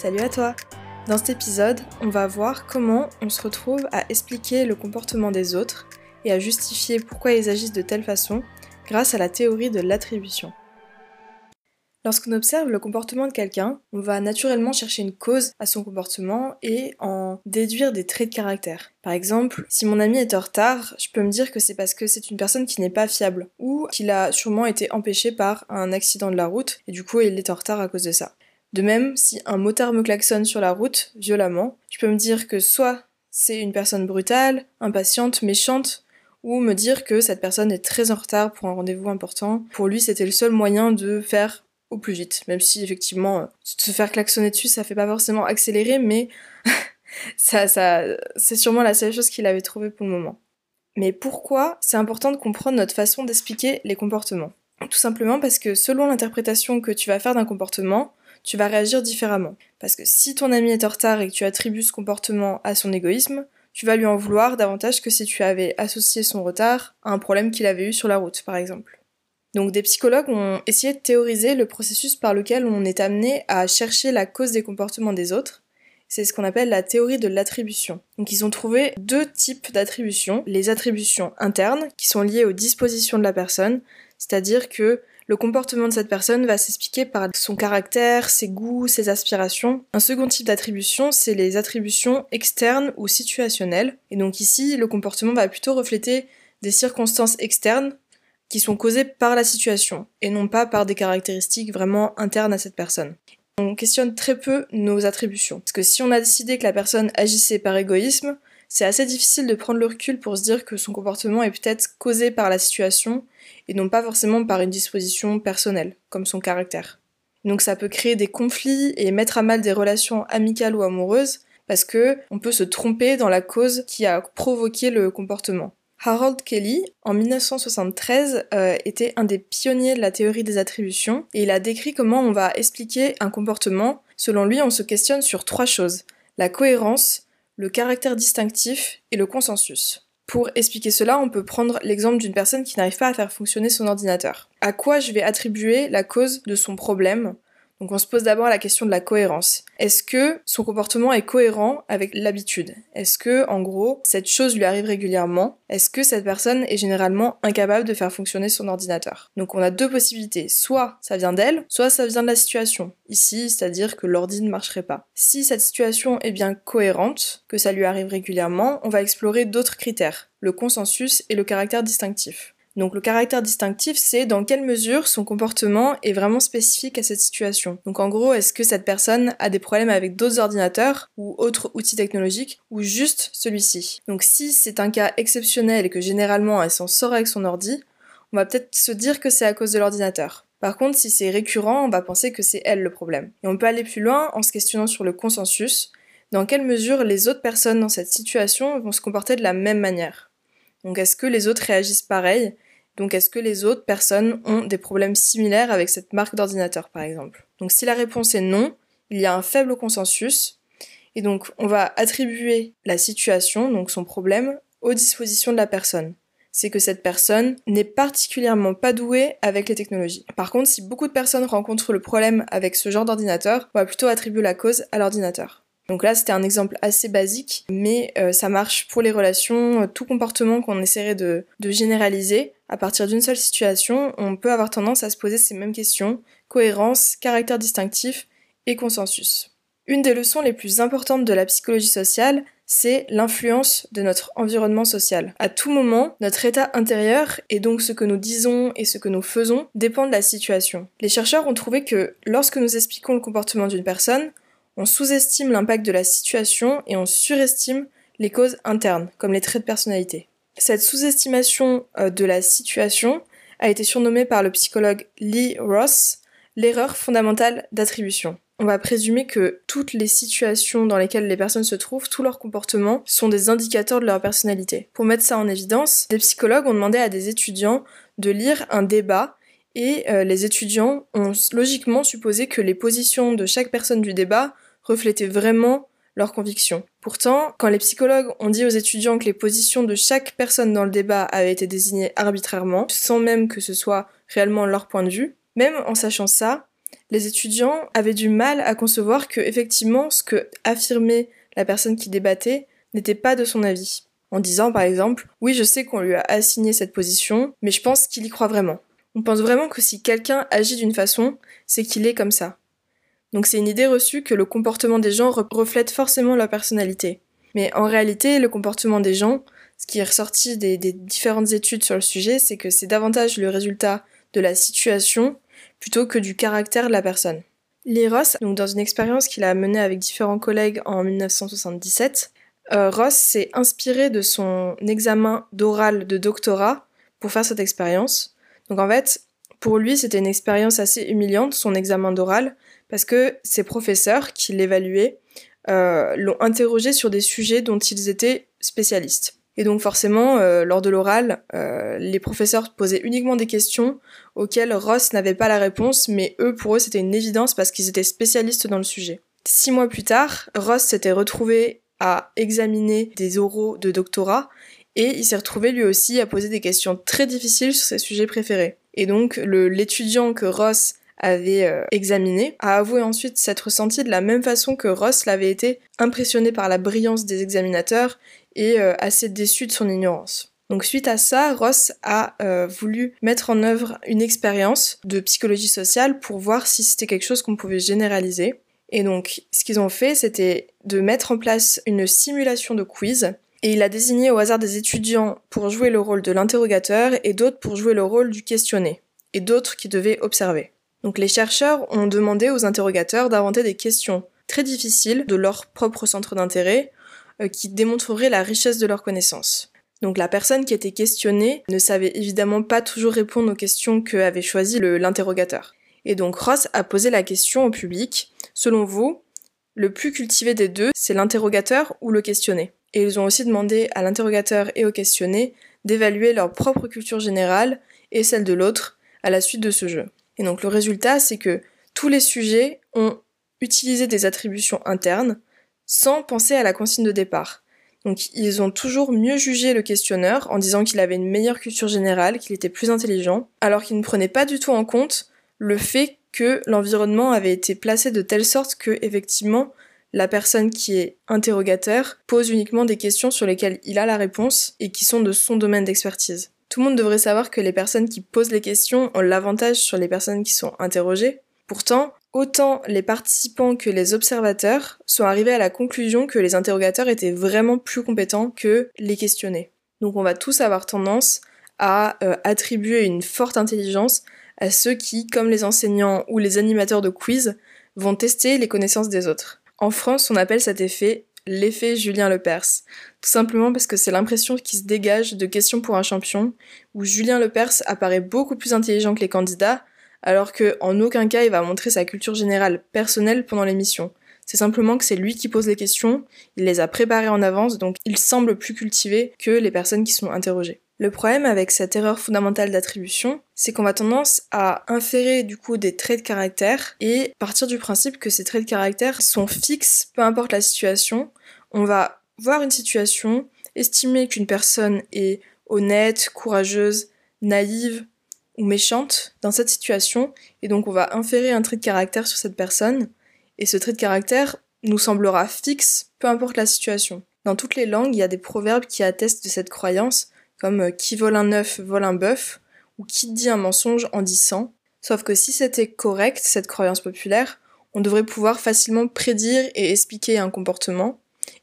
Salut à toi Dans cet épisode, on va voir comment on se retrouve à expliquer le comportement des autres et à justifier pourquoi ils agissent de telle façon grâce à la théorie de l'attribution. Lorsqu'on observe le comportement de quelqu'un, on va naturellement chercher une cause à son comportement et en déduire des traits de caractère. Par exemple, si mon ami est en retard, je peux me dire que c'est parce que c'est une personne qui n'est pas fiable ou qu'il a sûrement été empêché par un accident de la route et du coup il est en retard à cause de ça. De même, si un motard me klaxonne sur la route, violemment, je peux me dire que soit c'est une personne brutale, impatiente, méchante, ou me dire que cette personne est très en retard pour un rendez-vous important. Pour lui, c'était le seul moyen de faire au plus vite. Même si, effectivement, se faire klaxonner dessus, ça fait pas forcément accélérer, mais ça, ça, c'est sûrement la seule chose qu'il avait trouvée pour le moment. Mais pourquoi c'est important de comprendre notre façon d'expliquer les comportements? Tout simplement parce que selon l'interprétation que tu vas faire d'un comportement, tu vas réagir différemment. Parce que si ton ami est en retard et que tu attribues ce comportement à son égoïsme, tu vas lui en vouloir davantage que si tu avais associé son retard à un problème qu'il avait eu sur la route, par exemple. Donc des psychologues ont essayé de théoriser le processus par lequel on est amené à chercher la cause des comportements des autres. C'est ce qu'on appelle la théorie de l'attribution. Donc ils ont trouvé deux types d'attributions. Les attributions internes, qui sont liées aux dispositions de la personne, c'est-à-dire que le comportement de cette personne va s'expliquer par son caractère, ses goûts, ses aspirations. Un second type d'attribution, c'est les attributions externes ou situationnelles. Et donc ici, le comportement va plutôt refléter des circonstances externes qui sont causées par la situation et non pas par des caractéristiques vraiment internes à cette personne. On questionne très peu nos attributions. Parce que si on a décidé que la personne agissait par égoïsme, c'est assez difficile de prendre le recul pour se dire que son comportement est peut-être causé par la situation et non pas forcément par une disposition personnelle, comme son caractère. Donc ça peut créer des conflits et mettre à mal des relations amicales ou amoureuses parce que on peut se tromper dans la cause qui a provoqué le comportement. Harold Kelly, en 1973, euh, était un des pionniers de la théorie des attributions et il a décrit comment on va expliquer un comportement. Selon lui, on se questionne sur trois choses la cohérence, le caractère distinctif et le consensus. Pour expliquer cela, on peut prendre l'exemple d'une personne qui n'arrive pas à faire fonctionner son ordinateur. À quoi je vais attribuer la cause de son problème donc on se pose d'abord la question de la cohérence. Est-ce que son comportement est cohérent avec l'habitude? Est-ce que, en gros, cette chose lui arrive régulièrement? Est-ce que cette personne est généralement incapable de faire fonctionner son ordinateur? Donc on a deux possibilités. Soit ça vient d'elle, soit ça vient de la situation. Ici, c'est-à-dire que l'ordi ne marcherait pas. Si cette situation est bien cohérente, que ça lui arrive régulièrement, on va explorer d'autres critères, le consensus et le caractère distinctif. Donc le caractère distinctif, c'est dans quelle mesure son comportement est vraiment spécifique à cette situation. Donc en gros, est-ce que cette personne a des problèmes avec d'autres ordinateurs ou autres outils technologiques ou juste celui-ci? Donc si c'est un cas exceptionnel et que généralement elle s'en sort avec son ordi, on va peut-être se dire que c'est à cause de l'ordinateur. Par contre, si c'est récurrent, on va penser que c'est elle le problème. Et on peut aller plus loin en se questionnant sur le consensus, dans quelle mesure les autres personnes dans cette situation vont se comporter de la même manière? Donc est-ce que les autres réagissent pareil? Donc est-ce que les autres personnes ont des problèmes similaires avec cette marque d'ordinateur par exemple? Donc si la réponse est non, il y a un faible consensus et donc on va attribuer la situation, donc son problème, aux dispositions de la personne. C'est que cette personne n'est particulièrement pas douée avec les technologies. Par contre, si beaucoup de personnes rencontrent le problème avec ce genre d'ordinateur, on va plutôt attribuer la cause à l'ordinateur. Donc là, c'était un exemple assez basique, mais euh, ça marche pour les relations, euh, tout comportement qu'on essaierait de, de généraliser. À partir d'une seule situation, on peut avoir tendance à se poser ces mêmes questions, cohérence, caractère distinctif et consensus. Une des leçons les plus importantes de la psychologie sociale, c'est l'influence de notre environnement social. À tout moment, notre état intérieur, et donc ce que nous disons et ce que nous faisons, dépend de la situation. Les chercheurs ont trouvé que lorsque nous expliquons le comportement d'une personne, on sous-estime l'impact de la situation et on surestime les causes internes, comme les traits de personnalité. Cette sous-estimation euh, de la situation a été surnommée par le psychologue Lee Ross l'erreur fondamentale d'attribution. On va présumer que toutes les situations dans lesquelles les personnes se trouvent, tous leurs comportements sont des indicateurs de leur personnalité. Pour mettre ça en évidence, des psychologues ont demandé à des étudiants de lire un débat et euh, les étudiants ont logiquement supposé que les positions de chaque personne du débat reflétaient vraiment Pourtant, quand les psychologues ont dit aux étudiants que les positions de chaque personne dans le débat avaient été désignées arbitrairement, sans même que ce soit réellement leur point de vue, même en sachant ça, les étudiants avaient du mal à concevoir que effectivement ce que affirmait la personne qui débattait n'était pas de son avis. En disant par exemple Oui, je sais qu'on lui a assigné cette position, mais je pense qu'il y croit vraiment. On pense vraiment que si quelqu'un agit d'une façon, c'est qu'il est comme ça. Donc c'est une idée reçue que le comportement des gens reflète forcément leur personnalité. Mais en réalité, le comportement des gens, ce qui est ressorti des, différentes études sur le sujet, c'est que c'est davantage le résultat de la situation plutôt que du caractère de la personne. Lee Ross, donc dans une expérience qu'il a menée avec différents collègues en 1977, euh, Ross s'est inspiré de son examen d'oral de doctorat pour faire cette expérience. Donc en fait, pour lui, c'était une expérience assez humiliante, son examen d'oral, parce que ses professeurs qui l'évaluaient euh, l'ont interrogé sur des sujets dont ils étaient spécialistes. Et donc forcément, euh, lors de l'oral, euh, les professeurs posaient uniquement des questions auxquelles Ross n'avait pas la réponse, mais eux, pour eux, c'était une évidence parce qu'ils étaient spécialistes dans le sujet. Six mois plus tard, Ross s'était retrouvé à examiner des oraux de doctorat et il s'est retrouvé lui aussi à poser des questions très difficiles sur ses sujets préférés. Et donc l'étudiant que Ross avait euh, examiné, a avoué ensuite s'être ressenti de la même façon que Ross l'avait été, impressionné par la brillance des examinateurs et euh, assez déçu de son ignorance. Donc suite à ça, Ross a euh, voulu mettre en œuvre une expérience de psychologie sociale pour voir si c'était quelque chose qu'on pouvait généraliser. Et donc ce qu'ils ont fait, c'était de mettre en place une simulation de quiz et il a désigné au hasard des étudiants pour jouer le rôle de l'interrogateur et d'autres pour jouer le rôle du questionné, et d'autres qui devaient observer. Donc les chercheurs ont demandé aux interrogateurs d'inventer des questions très difficiles de leur propre centre d'intérêt euh, qui démontreraient la richesse de leurs connaissances. Donc la personne qui était questionnée ne savait évidemment pas toujours répondre aux questions que avait choisies l'interrogateur. Et donc Ross a posé la question au public, selon vous, le plus cultivé des deux, c'est l'interrogateur ou le questionné? Et ils ont aussi demandé à l'interrogateur et au questionné d'évaluer leur propre culture générale et celle de l'autre à la suite de ce jeu. Et donc le résultat, c'est que tous les sujets ont utilisé des attributions internes sans penser à la consigne de départ. Donc ils ont toujours mieux jugé le questionneur en disant qu'il avait une meilleure culture générale, qu'il était plus intelligent, alors qu'ils ne prenaient pas du tout en compte le fait que l'environnement avait été placé de telle sorte que effectivement la personne qui est interrogateur pose uniquement des questions sur lesquelles il a la réponse et qui sont de son domaine d'expertise. Tout le monde devrait savoir que les personnes qui posent les questions ont l'avantage sur les personnes qui sont interrogées. Pourtant, autant les participants que les observateurs sont arrivés à la conclusion que les interrogateurs étaient vraiment plus compétents que les questionnés. Donc on va tous avoir tendance à euh, attribuer une forte intelligence à ceux qui, comme les enseignants ou les animateurs de quiz, vont tester les connaissances des autres. En France, on appelle cet effet l'effet Julien Lepers. Tout simplement parce que c'est l'impression qui se dégage de Questions pour un champion, où Julien Lepers apparaît beaucoup plus intelligent que les candidats, alors que en aucun cas il va montrer sa culture générale personnelle pendant l'émission. C'est simplement que c'est lui qui pose les questions, il les a préparées en avance, donc il semble plus cultivé que les personnes qui sont interrogées. Le problème avec cette erreur fondamentale d'attribution, c'est qu'on va tendance à inférer du coup des traits de caractère et partir du principe que ces traits de caractère sont fixes, peu importe la situation. On va voir une situation, estimer qu'une personne est honnête, courageuse, naïve ou méchante dans cette situation, et donc on va inférer un trait de caractère sur cette personne, et ce trait de caractère nous semblera fixe, peu importe la situation. Dans toutes les langues, il y a des proverbes qui attestent de cette croyance, comme euh, qui vole un œuf vole un bœuf, ou qui dit un mensonge en dit. Sauf que si c'était correct, cette croyance populaire, on devrait pouvoir facilement prédire et expliquer un comportement.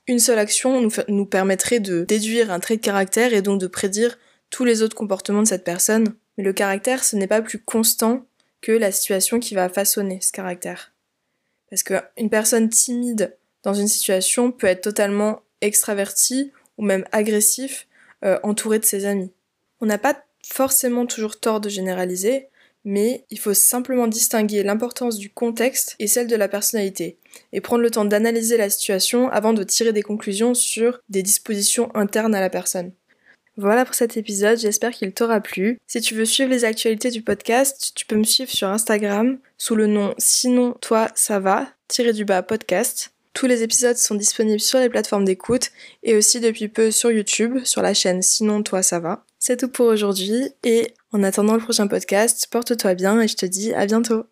Une seule action nous, permettrait de déduire un trait de caractère et donc de prédire tous les autres comportements de cette personne. Mais le caractère, ce n'est pas plus constant que la situation qui va façonner ce caractère. Parce qu'une personne timide dans une situation peut être totalement extravertie ou même agressif euh, entouré de ses amis. On n'a pas forcément toujours tort de généraliser, mais il faut simplement distinguer l'importance du contexte et celle de la personnalité, et prendre le temps d'analyser la situation avant de tirer des conclusions sur des dispositions internes à la personne. Voilà pour cet épisode, j'espère qu'il t'aura plu. Si tu veux suivre les actualités du podcast, tu peux me suivre sur Instagram sous le nom Sinon toi ça va, tiré du bas podcast. Tous les épisodes sont disponibles sur les plateformes d'écoute et aussi depuis peu sur YouTube, sur la chaîne Sinon toi ça va. C'est tout pour aujourd'hui et en attendant le prochain podcast, porte-toi bien et je te dis à bientôt.